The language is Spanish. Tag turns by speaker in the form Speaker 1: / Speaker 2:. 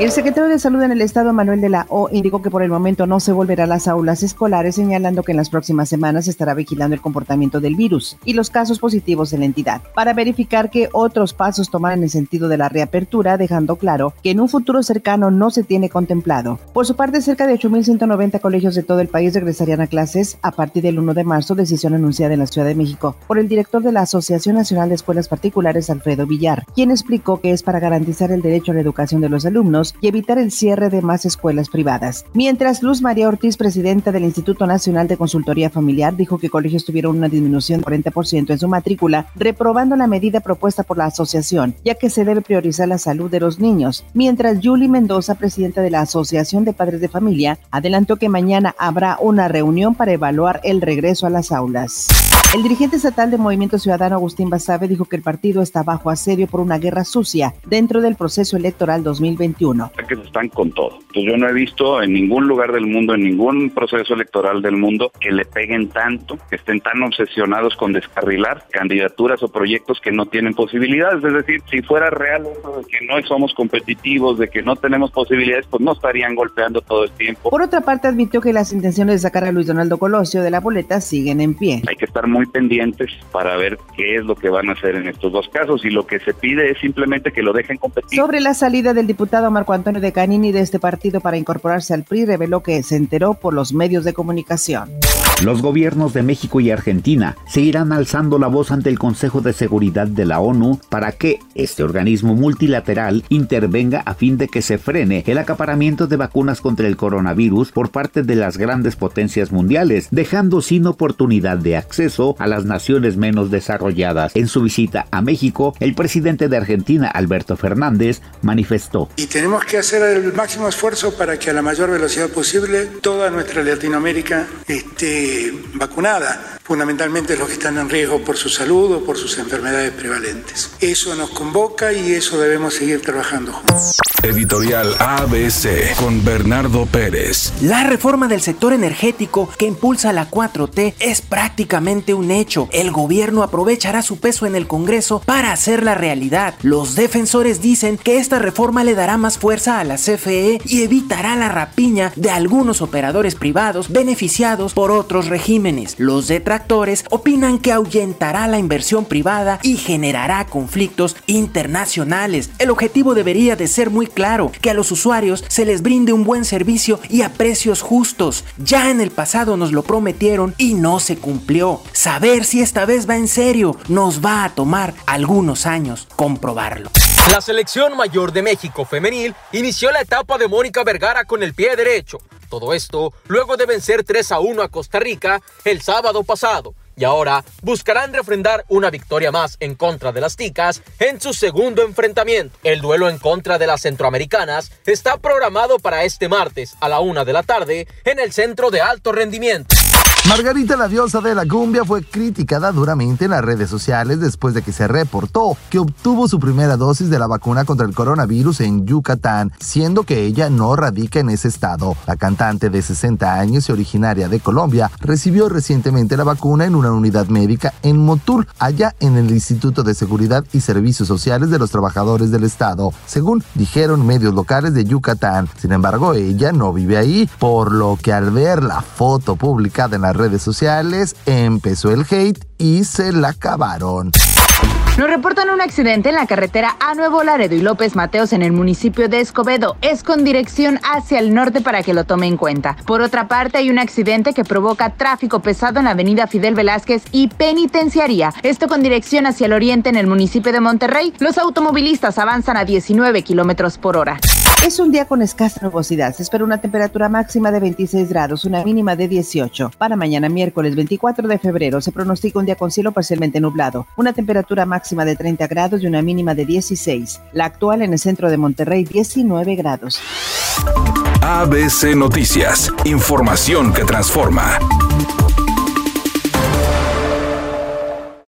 Speaker 1: El secretario de Salud en el Estado, Manuel de la O, indicó que por el momento no se volverá a las aulas escolares, señalando que en las próximas semanas se estará vigilando el comportamiento del virus y los casos positivos en la entidad, para verificar que otros pasos tomarán en el sentido de la reapertura, dejando claro que en un futuro cercano no se tiene contemplado. Por su parte, cerca de 8.190 colegios de todo el país regresarían a clases a partir del 1 de marzo, decisión anunciada en la Ciudad de México por el director de la Asociación Nacional de Escuelas Particulares, Alfredo Villar, quien explicó que es para garantizar el derecho a la educación de los alumnos y evitar el cierre de más escuelas privadas. Mientras Luz María Ortiz, presidenta del Instituto Nacional de Consultoría Familiar, dijo que colegios tuvieron una disminución del 40% en su matrícula, reprobando la medida propuesta por la asociación, ya que se debe priorizar la salud de los niños. Mientras Julie Mendoza, presidenta de la Asociación de Padres de Familia, adelantó que mañana habrá una reunión para evaluar el regreso a las aulas. El dirigente estatal de Movimiento Ciudadano Agustín Basabe dijo que el partido está bajo asedio por una guerra sucia dentro del proceso electoral 2021.
Speaker 2: Que están con todo. Pues yo no he visto en ningún lugar del mundo, en ningún proceso electoral del mundo, que le peguen tanto, que estén tan obsesionados con descarrilar candidaturas o proyectos que no tienen posibilidades. Es decir, si fuera real eso de que no somos competitivos, de que no tenemos posibilidades, pues no estarían golpeando todo el tiempo.
Speaker 1: Por otra parte, admitió que las intenciones de sacar a Luis Donaldo Colosio de la boleta siguen en pie.
Speaker 2: Hay que estar muy muy pendientes para ver qué es lo que van a hacer en estos dos casos y lo que se pide es simplemente que lo dejen competir.
Speaker 1: Sobre la salida del diputado Marco Antonio de Canini de este partido para incorporarse al PRI, reveló que se enteró por los medios de comunicación.
Speaker 3: Los gobiernos de México y Argentina seguirán alzando la voz ante el Consejo de Seguridad de la ONU para que este organismo multilateral intervenga a fin de que se frene el acaparamiento de vacunas contra el coronavirus por parte de las grandes potencias mundiales, dejando sin oportunidad de acceso a las naciones menos desarrolladas. En su visita a México, el presidente de Argentina, Alberto Fernández, manifestó.
Speaker 4: Y tenemos que hacer el máximo esfuerzo para que a la mayor velocidad posible toda nuestra Latinoamérica esté vacunada, fundamentalmente los que están en riesgo por su salud o por sus enfermedades prevalentes. Eso nos convoca y eso debemos seguir trabajando juntos.
Speaker 5: Editorial ABC con Bernardo Pérez.
Speaker 6: La reforma del sector energético que impulsa la 4T es prácticamente un hecho. El gobierno aprovechará su peso en el Congreso para hacerla realidad. Los defensores dicen que esta reforma le dará más fuerza a la CFE y evitará la rapiña de algunos operadores privados beneficiados por otros regímenes. Los detractores opinan que ahuyentará la inversión privada y generará conflictos internacionales. El objetivo debería de ser muy claro, que a los usuarios se les brinde un buen servicio y a precios justos. Ya en el pasado nos lo prometieron y no se cumplió. Saber si esta vez va en serio nos va a tomar algunos años comprobarlo.
Speaker 7: La selección mayor de México femenil inició la etapa de Mónica Vergara con el pie derecho. Todo esto luego de vencer 3 a 1 a Costa Rica el sábado pasado y ahora buscarán refrendar una victoria más en contra de las Ticas en su segundo enfrentamiento. El duelo en contra de las centroamericanas está programado para este martes a la una de la tarde en el centro de alto rendimiento.
Speaker 8: Margarita, la diosa de la cumbia, fue criticada duramente en las redes sociales después de que se reportó que obtuvo su primera dosis de la vacuna contra el coronavirus en Yucatán, siendo que ella no radica en ese estado. La cantante de 60 años y originaria de Colombia recibió recientemente la vacuna en una unidad médica en Motul, allá en el Instituto de Seguridad y Servicios Sociales de los Trabajadores del Estado, según dijeron medios locales de Yucatán. Sin embargo, ella no vive ahí, por lo que al ver la foto publicada en la redes sociales, empezó el hate y se la acabaron.
Speaker 9: Nos reportan un accidente en la carretera a Nuevo Laredo y López Mateos en el municipio de Escobedo. Es con dirección hacia el norte para que lo tome en cuenta. Por otra parte, hay un accidente que provoca tráfico pesado en la avenida Fidel Velázquez y Penitenciaría. Esto con dirección hacia el oriente en el municipio de Monterrey. Los automovilistas avanzan a 19 kilómetros por hora.
Speaker 1: Es un día con escasa nubosidad. Se espera una temperatura máxima de 26 grados, una mínima de 18. Para mañana miércoles 24 de febrero se pronostica un día con cielo parcialmente nublado, una temperatura máxima de 30 grados y una mínima de 16. La actual en el centro de Monterrey 19 grados.
Speaker 5: ABC Noticias, información que transforma.